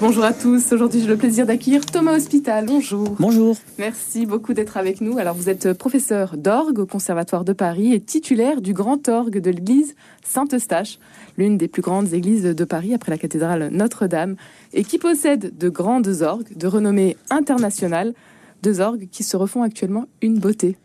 Bonjour à tous. Aujourd'hui, j'ai le plaisir d'accueillir Thomas Hospital. Bonjour. Bonjour. Merci beaucoup d'être avec nous. Alors, vous êtes professeur d'orgue au Conservatoire de Paris et titulaire du grand orgue de l'église Saint-Eustache, l'une des plus grandes églises de Paris après la cathédrale Notre-Dame, et qui possède de grandes orgues de renommée internationale, deux orgues qui se refont actuellement une beauté.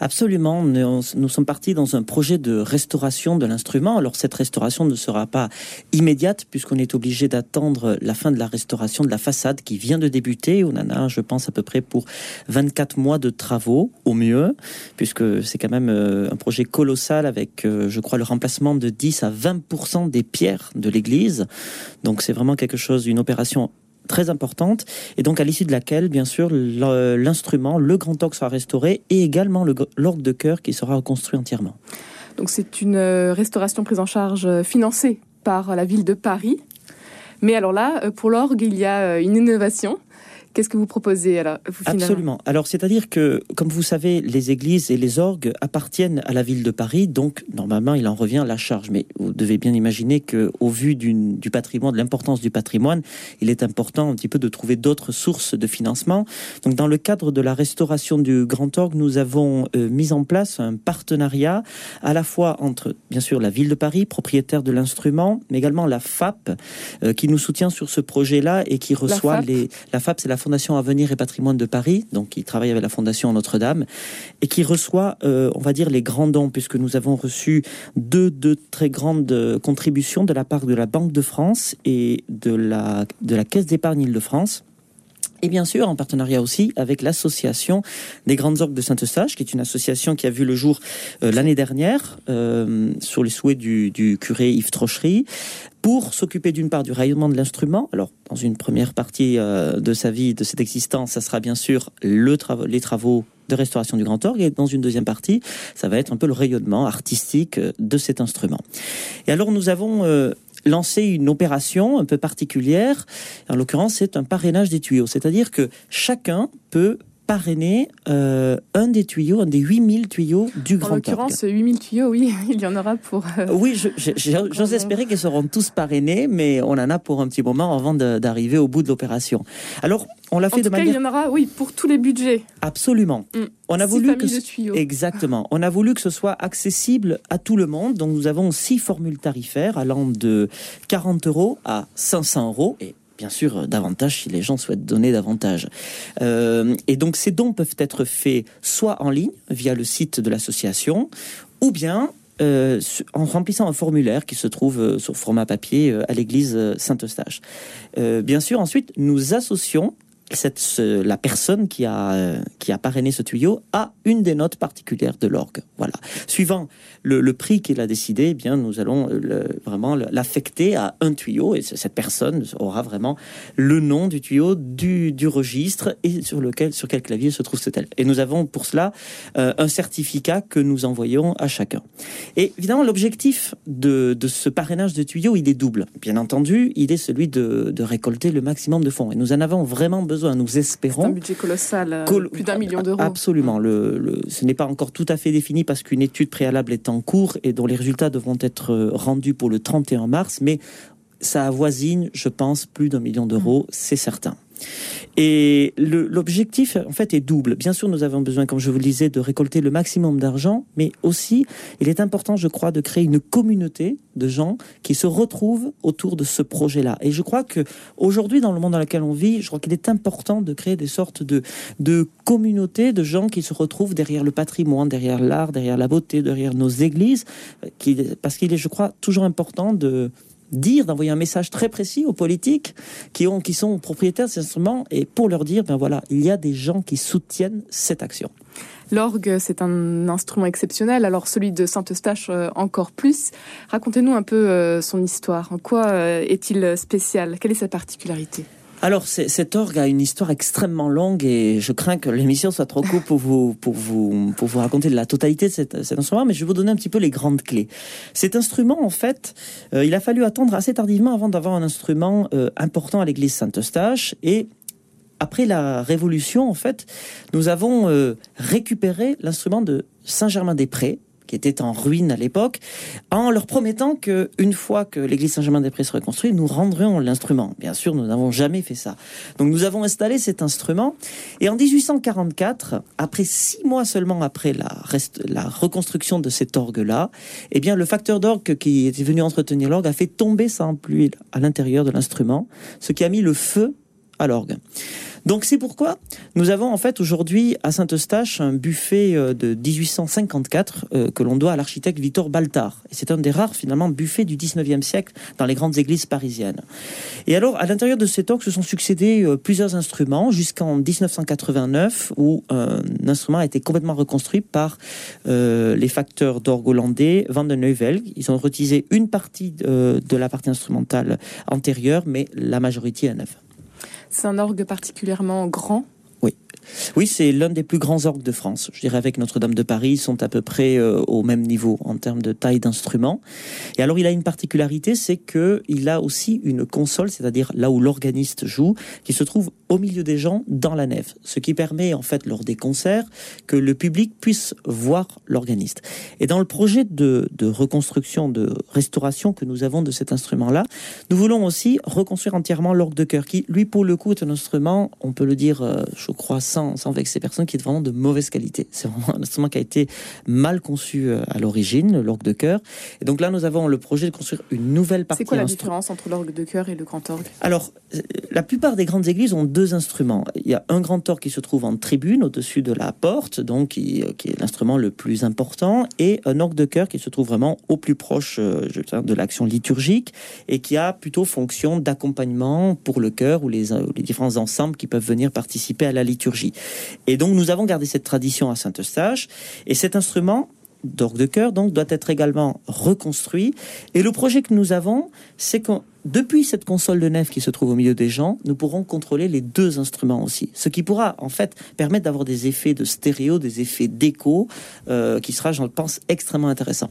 Absolument. Nous, sommes partis dans un projet de restauration de l'instrument. Alors cette restauration ne sera pas immédiate puisqu'on est obligé d'attendre la fin de la restauration de la façade qui vient de débuter. On en a, je pense, à peu près pour 24 mois de travaux au mieux puisque c'est quand même euh, un projet colossal avec, euh, je crois, le remplacement de 10 à 20% des pierres de l'église. Donc c'est vraiment quelque chose, une opération très importante, et donc à l'issue de laquelle, bien sûr, l'instrument, le grand orgue sera restauré, et également l'orgue de chœur qui sera reconstruit entièrement. Donc c'est une euh, restauration prise en charge euh, financée par la ville de Paris. Mais alors là, euh, pour l'orgue, il y a une innovation Qu'est-ce que vous proposez alors Absolument. Alors, c'est-à-dire que, comme vous savez, les églises et les orgues appartiennent à la ville de Paris, donc normalement, il en revient à la charge. Mais vous devez bien imaginer que, au vu du patrimoine, de l'importance du patrimoine, il est important un petit peu de trouver d'autres sources de financement. Donc, dans le cadre de la restauration du Grand Orgue, nous avons euh, mis en place un partenariat à la fois entre, bien sûr, la ville de Paris, propriétaire de l'instrument, mais également la FAP, euh, qui nous soutient sur ce projet-là et qui reçoit les. La FAP, c'est la Fondation Avenir et Patrimoine de Paris, donc qui travaille avec la Fondation Notre-Dame, et qui reçoit, euh, on va dire, les grands dons, puisque nous avons reçu deux, deux très grandes contributions de la part de la Banque de France et de la, de la Caisse d'épargne Île-de-France. Et bien sûr, en partenariat aussi avec l'association des Grandes Orgues de Saint-Eustache, qui est une association qui a vu le jour euh, l'année dernière, euh, sur les souhaits du, curé Yves Trochery, pour s'occuper d'une part du rayonnement de l'instrument. Alors, dans une première partie euh, de sa vie, de cette existence, ça sera bien sûr le les travaux de restauration du grand orgue et dans une deuxième partie, ça va être un peu le rayonnement artistique de cet instrument. Et alors nous avons lancé une opération un peu particulière. En l'occurrence, c'est un parrainage des tuyaux, c'est-à-dire que chacun peut parrainer euh, un des tuyaux, un des 8000 tuyaux du Grand En l'occurrence, 8000 tuyaux, oui, il y en aura pour... Euh, oui, j'ose espérer qu'ils seront tous parrainés, mais on en a pour un petit moment avant d'arriver au bout de l'opération. Alors, on l'a fait de manière... il y en aura, oui, pour tous les budgets. Absolument. Mm. On a voulu que exactement. On a voulu que ce soit accessible à tout le monde. Donc nous avons six formules tarifaires allant de 40 euros à 500 euros et bien sûr euh, davantage si les gens souhaitent donner davantage. Euh, et donc ces dons peuvent être faits soit en ligne via le site de l'association, ou bien euh, en remplissant un formulaire qui se trouve sur format papier à l'église Saint-Eustache. bien sûr, ensuite, nous associons cette, la personne qui a, euh, qui a parrainé ce tuyau a une des notes particulières de l'orgue. Voilà. Suivant le, prix qu'il a décidé, eh bien, nous allons vraiment l'affecter à un tuyau et cette personne aura vraiment le nom du tuyau, du, du registre et sur lequel, sur quel clavier se trouve ce tel. Et nous avons pour cela euh, un certificat que nous envoyons à chacun. Et évidemment, l'objectif de, de ce parrainage de tuyaux, il est double. Bien entendu, il est celui de, de récolter le maximum de fonds. Et nous en avons vraiment besoin nous espérons. Un budget colossal, euh, plus d'un million d'euros. Absolument. Le, ce n'est pas encore tout à fait défini parce qu'une étude préalable est en cours et dont les résultats devront être euh, rendus pour le 31 mars, mais ça avoisine, je pense, plus d'un million d'euros, mmh. c'est certain. Et l'objectif, en fait, est double. Bien sûr, nous avons besoin, comme je vous le disais, de récolter le maximum d'argent, mais aussi, il est important, je crois, de créer une communauté de gens qui se retrouvent autour de ce projet-là. Et je crois que aujourd'hui, dans le monde dans lequel on vit, je crois qu'il est important de créer des sortes de, de communautés de gens qui se retrouvent derrière le patrimoine, derrière l'art, derrière la beauté, derrière nos églises, qui, parce qu'il est, je crois, toujours important de dire, d'envoyer un message très précis aux politiques qui, ont, qui sont propriétaires de ces instruments et pour leur dire, ben voilà, il y a des gens qui soutiennent cette action. L'orgue, c'est un instrument exceptionnel, alors celui de Saint-Eustache euh, encore plus. Racontez-nous un peu euh, son histoire. En quoi euh, est-il spécial? Quelle est sa particularité? Alors, cet orgue a une histoire extrêmement longue et je crains que l'émission soit trop courte pour vous, pour vous, pour vous raconter la totalité de cet, instrument, mais je vais vous donner un petit peu les grandes clés. Cet instrument, en fait, euh, il a fallu attendre assez tardivement avant d'avoir un instrument euh, important à l'église Saint-Eustache et après la Révolution, en fait, nous avons euh, récupéré l'instrument de Saint-Germain-des-Prés, qui était en ruine à l'époque, en leur promettant que une fois que l'église Saint-Germain-des-Prés serait construite, nous rendrions l'instrument. Bien sûr, nous n'avons jamais fait ça. Donc nous avons installé cet instrument et en 1844, après six mois seulement après la, la reconstruction de cet orgue-là, eh bien le facteur d'orgue qui était venu entretenir l'orgue a fait tomber sa pluie à l'intérieur de l'instrument, ce qui a mis le feu à l'orgue. Donc c'est pourquoi nous avons en fait aujourd'hui à Saint-Eustache un buffet euh, de 1854 euh, que l'on doit à l'architecte Victor Baltard. Et c'est un des rares finalement buffets du 19e siècle dans les grandes églises parisiennes. Et alors à l'intérieur de cet orgue se sont succédés euh, plusieurs instruments jusqu'en 1989 où un instrument a été complètement reconstruit par les facteurs d'orgue hollandais Van den Neuvel. Ils ont utilisé une partie de la partie instrumentale antérieure mais la majorité est neuve. C'est un orgue particulièrement grand oui, c'est l'un des plus grands orgues de France. Je dirais avec Notre-Dame de Paris, ils sont à peu près euh, au même niveau en termes de taille d'instrument. Et alors, il a une particularité, c'est que il a aussi une console, c'est-à-dire là où l'organiste joue, qui se trouve au milieu des gens dans la nef, ce qui permet en fait lors des concerts que le public puisse voir l'organiste. Et dans le projet de, de reconstruction, de restauration que nous avons de cet instrument-là, nous voulons aussi reconstruire entièrement l'orgue de chœur, qui lui pour le coup est un instrument, on peut le dire, euh, je crois sans, sans vexer personne, qui est vraiment de mauvaise qualité. C'est vraiment un instrument qui a été mal conçu euh, à l'origine, l'orgue de chœur. Et donc là, nous avons le projet de construire une nouvelle partie. C'est quoi la différence entre l'orgue de chœur et le grand orgue? Alors, euh, la plupart des grandes églises ont deux instruments. Il y a un grand orgue qui se trouve en tribune, au-dessus de la porte, donc qui, euh, qui est l'instrument le plus important, et un orgue de chœur qui se trouve vraiment au plus proche de l'action liturgique et qui a plutôt fonction d'accompagnement pour le chœur ou les, les différents ensembles qui peuvent venir participer à la liturgie. Et donc nous avons gardé cette tradition à Saint-Eustache. Et cet instrument d'orgue de chœur donc doit être également reconstruit. Et le projet que nous avons, c'est que depuis cette console de nef qui se trouve au milieu des gens, nous pourrons contrôler les deux instruments aussi. Ce qui pourra en fait permettre d'avoir des effets de stéréo, des effets d'écho, euh, qui sera, je pense, extrêmement intéressant.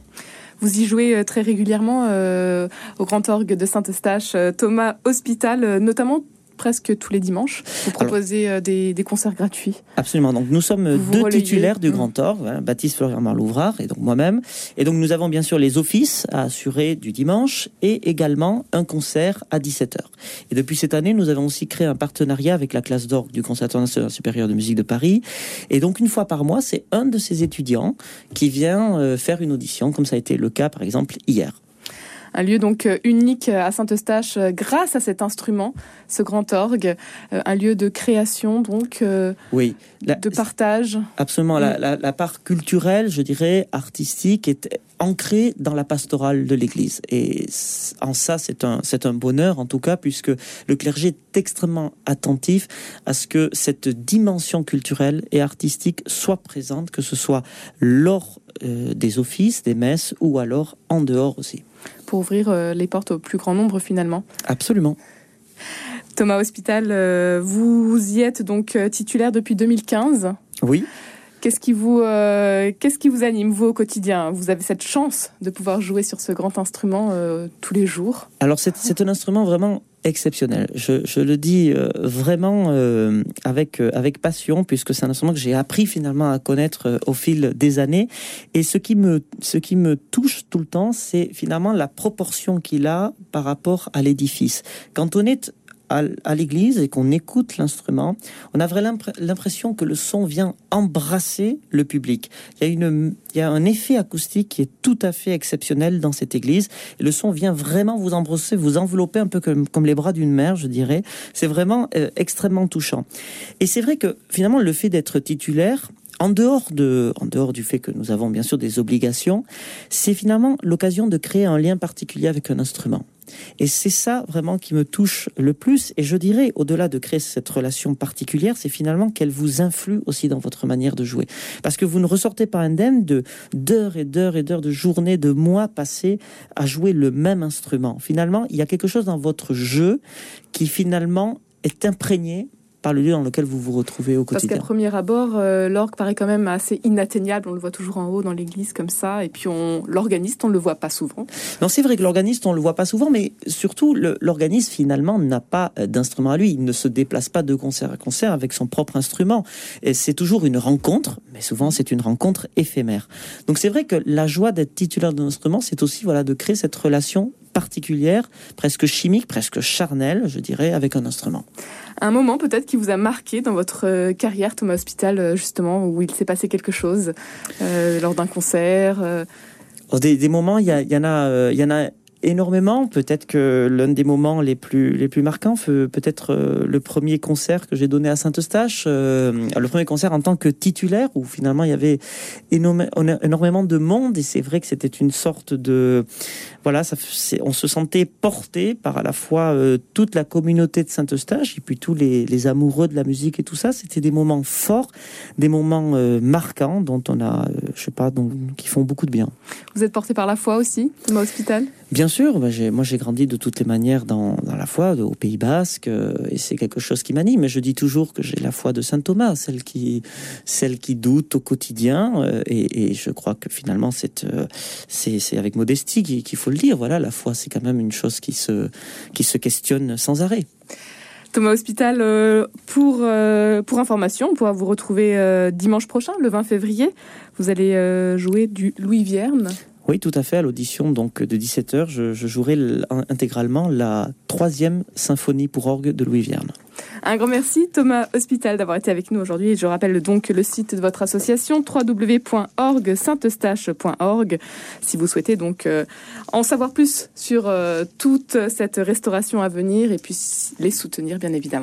Vous y jouez euh, très régulièrement euh, au Grand Orgue de Saint-Eustache, Thomas Hospital, notamment presque tous les dimanches. Vous proposez euh, des, concerts gratuits. Absolument. Donc nous sommes deux titulaires du mmh. Grand Orgue, Baptiste Florian Marlouvrard et donc moi-même. Et donc nous avons bien sûr les offices à assurer du dimanche et également un concert à 17h. Et depuis cette année, nous avons aussi créé un partenariat avec la classe d'orgue du Conservatoire national supérieur de musique de Paris. Et donc une fois par mois, c'est un de ces étudiants qui vient euh, faire une audition, comme ça a été le cas par exemple hier un lieu donc euh, unique à Saint-Eustache euh, grâce à cet instrument, ce grand orgue, euh, un lieu de création donc, oui, de partage. Absolument, la, part culturelle, je dirais, artistique est ancrée dans la pastorale de l'Église. Et en ça, c'est un, c'est un bonheur, en tout cas, puisque le clergé est extrêmement attentif à ce que cette dimension culturelle et artistique soit présente, que ce soit lors des offices, des messes, ou alors en dehors aussi pour ouvrir euh, les portes au plus grand nombre finalement. Absolument. Thomas Hospital, euh, vous y êtes donc euh, titulaire depuis 2015. Oui. Qu'est-ce qui vous, qu'est-ce qui vous anime vous au quotidien? Vous avez cette chance de pouvoir jouer sur ce grand instrument tous les jours? Alors c'est un instrument vraiment exceptionnel. Je, le dis euh, vraiment euh, avec euh, avec passion puisque c'est un instrument que j'ai appris finalement à connaître au fil des années. Et ce qui me ce qui me touche tout le temps, c'est finalement la proportion qu'il a par rapport à l'édifice. Quand on est à, l'église et qu'on écoute l'instrument, on a vraiment l'impression que le son vient embrasser le public. Il y a une, il y a un effet acoustique qui est tout à fait exceptionnel dans cette église. Le son vient vraiment vous embrasser, vous envelopper un peu comme, comme les bras d'une mère, je dirais. C'est vraiment euh, extrêmement touchant. Et c'est vrai que finalement, le fait d'être titulaire, en dehors, de, en dehors du fait que nous avons bien sûr des obligations, c'est finalement l'occasion de créer un lien particulier avec un instrument. Et c'est ça vraiment qui me touche le plus. Et je dirais, au-delà de créer cette relation particulière, c'est finalement qu'elle vous influe aussi dans votre manière de jouer. Parce que vous ne ressortez pas indemne de d'heures et d'heures et d'heures de journées, de mois passés à jouer le même instrument. Finalement, il y a quelque chose dans votre jeu qui finalement est imprégné par le lieu dans lequel vous vous retrouvez au quotidien. Parce qu'à premier abord, euh, l'orgue paraît quand même assez inatteignable. On le voit toujours en haut dans l'église comme ça. Et puis l'organiste, on ne le voit pas souvent. Non, c'est vrai que l'organiste, on ne le voit pas souvent, mais surtout, l'organiste, finalement, n'a pas euh, d'instrument à lui. Il ne se déplace pas de concert à concert avec son propre instrument. Et c'est toujours une rencontre, mais souvent, c'est une rencontre éphémère. Donc c'est vrai que la joie d'être titulaire d'un instrument, c'est aussi voilà, de créer cette relation particulière, presque chimique, presque charnelle, je dirais, avec un instrument. Un moment peut-être qui vous a marqué dans votre euh, carrière, Thomas Hospital, euh, justement, où il s'est passé quelque chose euh, lors d'un concert des, moments, il y, en a, il y en a énormément. Peut-être que l'un des moments les plus, les plus marquants, peut-être euh, le premier concert que j'ai donné à Saint-Eustache, euh, le premier concert en tant que titulaire, où finalement il y avait énormément de monde, et c'est vrai que c'était une sorte de... Voilà, ça, on se sentait porté par à la fois euh, toute la communauté de Saint-Eustache, et puis tous les, amoureux de la musique et tout ça. C'était des moments forts, des moments marquants, dont on a, je sais pas, donc, qui font beaucoup de bien. Vous êtes porté par la foi aussi, Thomas Hospital? Bien sûr, bah, moi j'ai grandi de toutes les manières dans, la foi, au Pays Basque, euh, et c'est quelque chose qui m'anime. Je dis toujours que j'ai la foi de saint Thomas, celle qui, celle qui doute au quotidien, euh, et, je crois que finalement euh, c'est c'est avec modestie qu'il faut le dire. Voilà, la foi c'est quand même une chose qui se qui se questionne sans arrêt. Thomas Hospital, pour, pour information, on pourra vous retrouver dimanche prochain, le 20 février. Vous allez jouer du Louis Vierne. Oui, tout à fait. À l'audition donc de 17h, je, jouerai intégralement la troisième symphonie pour orgue de Louis Vierne. Un grand merci Thomas Hospital d'avoir été avec nous aujourd'hui. Je rappelle donc le site de votre association www.org-saint-eustache.org si vous souhaitez donc euh, en savoir plus sur euh, toute cette restauration à venir et puis les soutenir bien évidemment.